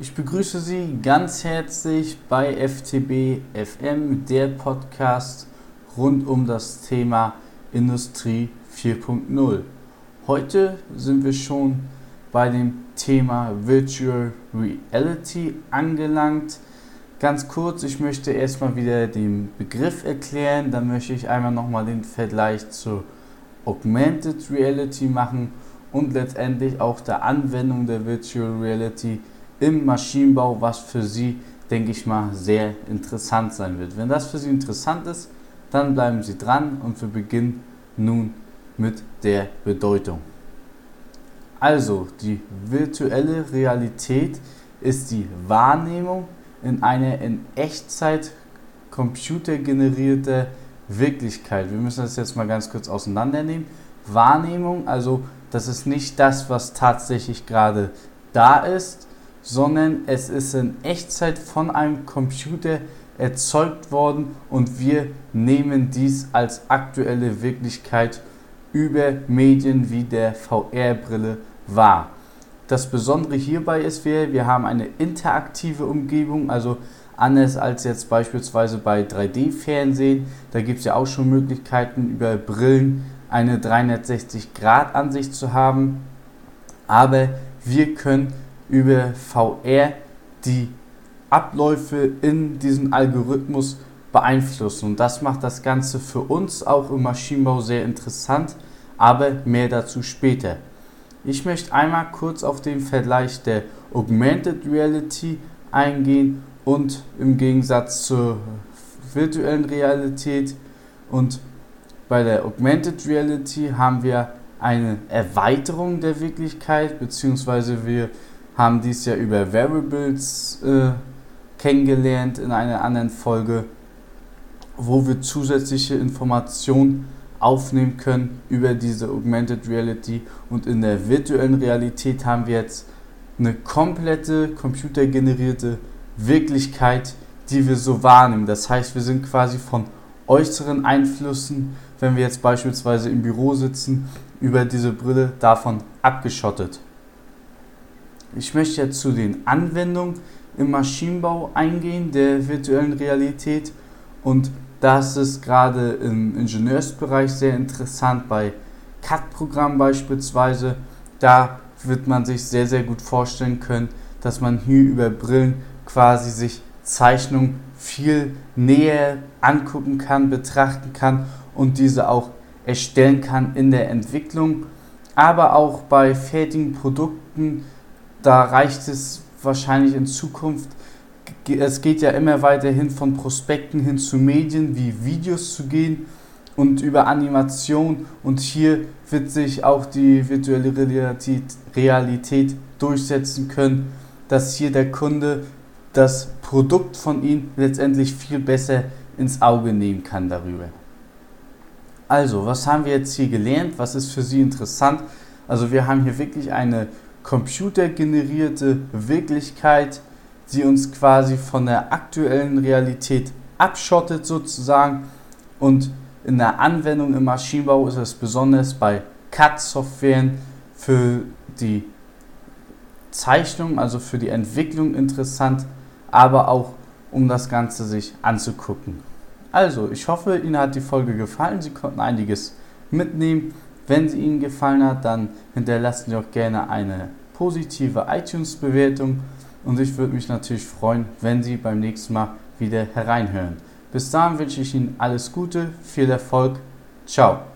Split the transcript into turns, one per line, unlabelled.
Ich begrüße Sie ganz herzlich bei FTB FM, der Podcast rund um das Thema Industrie 4.0. Heute sind wir schon bei dem Thema Virtual Reality angelangt. Ganz kurz, ich möchte erstmal wieder den Begriff erklären, dann möchte ich einmal nochmal den Vergleich zu Augmented Reality machen und letztendlich auch der Anwendung der Virtual Reality im Maschinenbau, was für Sie, denke ich mal, sehr interessant sein wird. Wenn das für Sie interessant ist, dann bleiben Sie dran und wir beginnen nun mit der Bedeutung. Also, die virtuelle Realität ist die Wahrnehmung in einer in Echtzeit computergenerierte Wirklichkeit. Wir müssen das jetzt mal ganz kurz auseinandernehmen. Wahrnehmung, also das ist nicht das, was tatsächlich gerade da ist, sondern es ist in Echtzeit von einem Computer erzeugt worden und wir nehmen dies als aktuelle Wirklichkeit über Medien wie der VR-Brille wahr. Das Besondere hierbei ist, wir, wir haben eine interaktive Umgebung, also anders als jetzt beispielsweise bei 3D-Fernsehen. Da gibt es ja auch schon Möglichkeiten, über Brillen eine 360-Grad-Ansicht zu haben. Aber wir können über VR die Abläufe in diesem Algorithmus beeinflussen. Und das macht das Ganze für uns auch im Maschinenbau sehr interessant, aber mehr dazu später. Ich möchte einmal kurz auf den Vergleich der Augmented Reality eingehen und im Gegensatz zur virtuellen Realität und bei der Augmented Reality haben wir eine Erweiterung der Wirklichkeit, beziehungsweise wir haben dies ja über Variables äh, kennengelernt in einer anderen Folge, wo wir zusätzliche Informationen aufnehmen können über diese Augmented Reality und in der virtuellen Realität haben wir jetzt eine komplette computergenerierte Wirklichkeit, die wir so wahrnehmen. Das heißt, wir sind quasi von äußeren Einflüssen, wenn wir jetzt beispielsweise im Büro sitzen, über diese Brille davon abgeschottet. Ich möchte jetzt zu den Anwendungen im Maschinenbau eingehen, der virtuellen Realität. Und das ist gerade im Ingenieursbereich sehr interessant, bei CAD-Programmen beispielsweise. Da wird man sich sehr, sehr gut vorstellen können, dass man hier über Brillen quasi sich Zeichnungen viel näher angucken kann, betrachten kann und diese auch erstellen kann in der Entwicklung. Aber auch bei fertigen Produkten da reicht es wahrscheinlich in Zukunft. Es geht ja immer weiter hin von Prospekten hin zu Medien wie Videos zu gehen und über Animation. Und hier wird sich auch die virtuelle Realität, Realität durchsetzen können, dass hier der Kunde das Produkt von ihm letztendlich viel besser ins Auge nehmen kann darüber. Also, was haben wir jetzt hier gelernt? Was ist für Sie interessant? Also, wir haben hier wirklich eine computergenerierte Wirklichkeit, die uns quasi von der aktuellen Realität abschottet sozusagen. Und in der Anwendung im Maschinenbau ist es besonders bei CAD-Softwaren für die Zeichnung, also für die Entwicklung interessant, aber auch um das Ganze sich anzugucken. Also, ich hoffe, Ihnen hat die Folge gefallen. Sie konnten einiges mitnehmen. Wenn sie Ihnen gefallen hat, dann hinterlassen Sie auch gerne eine positive iTunes-Bewertung und ich würde mich natürlich freuen, wenn Sie beim nächsten Mal wieder hereinhören. Bis dahin wünsche ich Ihnen alles Gute, viel Erfolg, ciao.